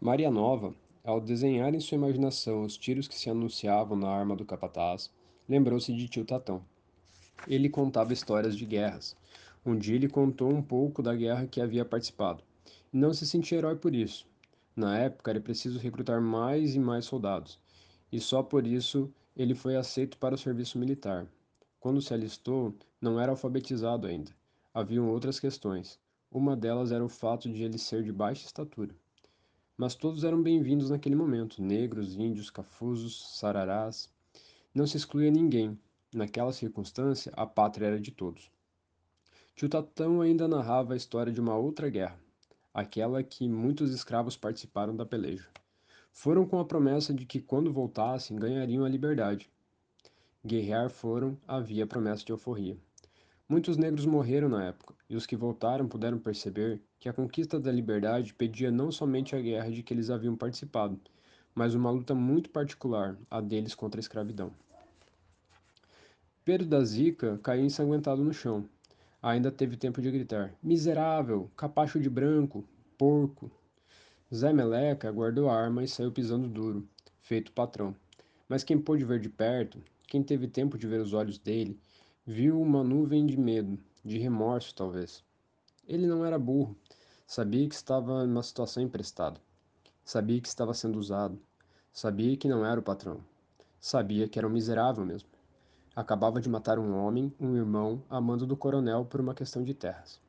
Maria Nova, ao desenhar em sua imaginação os tiros que se anunciavam na arma do capataz, lembrou-se de tio Tatão. Ele contava histórias de guerras. Um dia ele contou um pouco da guerra que havia participado. E não se sentia herói por isso. Na época era preciso recrutar mais e mais soldados. E só por isso ele foi aceito para o serviço militar. Quando se alistou, não era alfabetizado ainda. Haviam outras questões. Uma delas era o fato de ele ser de baixa estatura. Mas todos eram bem-vindos naquele momento: negros, índios, cafuzos, sararás. Não se excluía ninguém. Naquela circunstância, a pátria era de todos. Tio Tatão ainda narrava a história de uma outra guerra, aquela que muitos escravos participaram da peleja. Foram com a promessa de que, quando voltassem, ganhariam a liberdade. Guerrear foram, havia promessa de euforia. Muitos negros morreram na época, e os que voltaram puderam perceber que a conquista da liberdade pedia não somente a guerra de que eles haviam participado, mas uma luta muito particular, a deles contra a escravidão. Pedro da Zica caiu ensanguentado no chão. Ainda teve tempo de gritar: Miserável! Capacho de branco! Porco! Zé Meleca guardou a arma e saiu pisando duro, feito patrão. Mas quem pôde ver de perto, quem teve tempo de ver os olhos dele, Viu uma nuvem de medo, de remorso talvez. Ele não era burro. Sabia que estava em uma situação emprestada. Sabia que estava sendo usado. Sabia que não era o patrão. Sabia que era um miserável mesmo. Acabava de matar um homem, um irmão, a mando do coronel por uma questão de terras.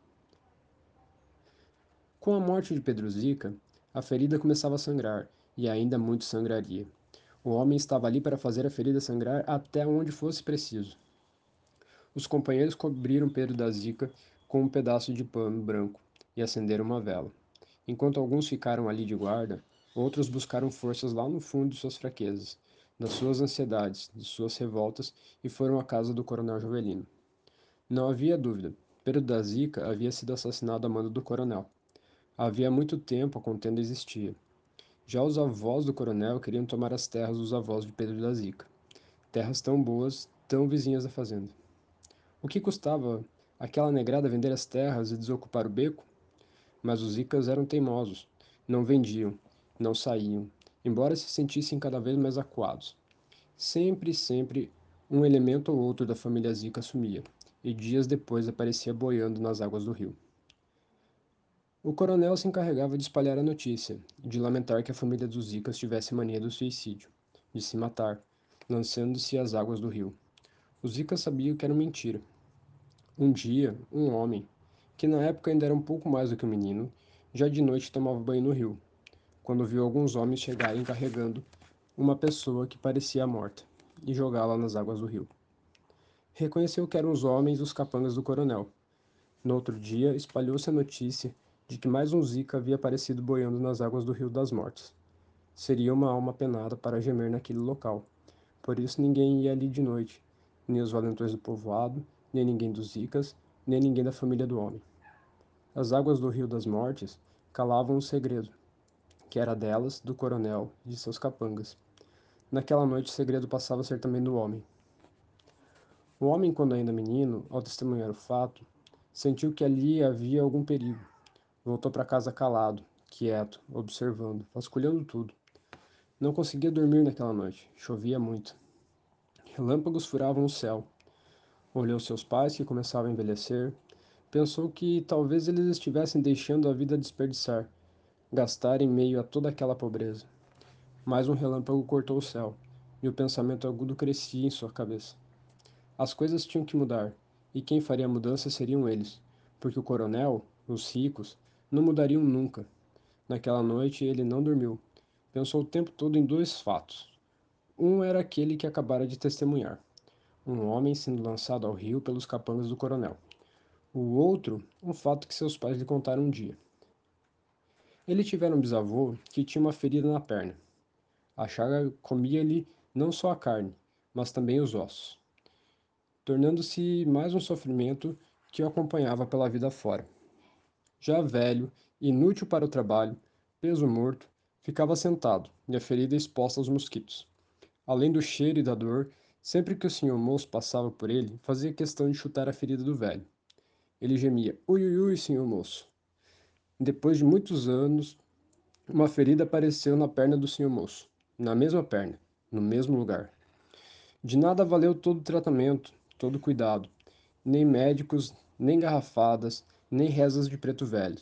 Com a morte de Pedro Zica, a ferida começava a sangrar, e ainda muito sangraria. O homem estava ali para fazer a ferida sangrar até onde fosse preciso. Os companheiros cobriram Pedro da Zica com um pedaço de pano branco e acenderam uma vela. Enquanto alguns ficaram ali de guarda, outros buscaram forças lá no fundo de suas fraquezas, das suas ansiedades, de suas revoltas e foram à casa do coronel Jovelino. Não havia dúvida, Pedro da Zica havia sido assassinado a mando do coronel. Havia muito tempo a contenda existia. Já os avós do coronel queriam tomar as terras dos avós de Pedro da Zica. Terras tão boas, tão vizinhas da fazenda. O que custava aquela negrada vender as terras e desocupar o beco? Mas os Icas eram teimosos, não vendiam, não saíam, embora se sentissem cada vez mais acuados. Sempre, sempre, um elemento ou outro da família Zica sumia, e dias depois aparecia boiando nas águas do rio. O coronel se encarregava de espalhar a notícia, de lamentar que a família dos Zicas tivesse mania do suicídio, de se matar, lançando-se às águas do rio. O Zika sabia que era mentira. Um dia, um homem, que na época ainda era um pouco mais do que um menino, já de noite tomava banho no rio, quando viu alguns homens chegarem carregando uma pessoa que parecia morta e jogá-la nas águas do rio. Reconheceu que eram os homens dos capangas do coronel. No outro dia, espalhou-se a notícia de que mais um Zika havia aparecido boiando nas águas do Rio das Mortes. Seria uma alma penada para gemer naquele local. Por isso ninguém ia ali de noite, nem os valentões do povoado, nem ninguém dos Icas, nem ninguém da família do homem. As águas do Rio das Mortes calavam um segredo, que era delas, do coronel e de seus capangas. Naquela noite o segredo passava a ser também do homem. O homem, quando ainda menino, ao testemunhar o fato, sentiu que ali havia algum perigo. Voltou para casa calado, quieto, observando, vasculhando tudo. Não conseguia dormir naquela noite, chovia muito. Relâmpagos furavam o céu. Olhou seus pais, que começavam a envelhecer. Pensou que talvez eles estivessem deixando a vida desperdiçar, gastar em meio a toda aquela pobreza. Mais um relâmpago cortou o céu, e o pensamento agudo crescia em sua cabeça. As coisas tinham que mudar, e quem faria a mudança seriam eles, porque o coronel, os ricos, não mudariam nunca. Naquela noite ele não dormiu. Pensou o tempo todo em dois fatos. Um era aquele que acabara de testemunhar, um homem sendo lançado ao rio pelos capangas do coronel. O outro, um fato que seus pais lhe contaram um dia. Ele tivera um bisavô que tinha uma ferida na perna. A chaga comia-lhe não só a carne, mas também os ossos, tornando-se mais um sofrimento que o acompanhava pela vida fora. Já velho, inútil para o trabalho, peso morto, ficava sentado e a ferida exposta aos mosquitos. Além do cheiro e da dor, sempre que o senhor moço passava por ele, fazia questão de chutar a ferida do velho. Ele gemia, ui, ui, ui, senhor moço. Depois de muitos anos, Uma ferida apareceu na perna do senhor moço, na mesma perna, no mesmo lugar. De nada valeu todo o tratamento, todo o cuidado, nem médicos, nem garrafadas, nem rezas de preto velho.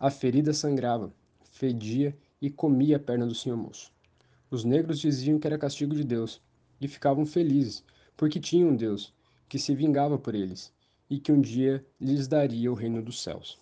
A ferida sangrava, fedia e comia a perna do senhor moço. Os negros diziam que era castigo de Deus e ficavam felizes, porque tinham um Deus que se vingava por eles e que um dia lhes daria o reino dos céus.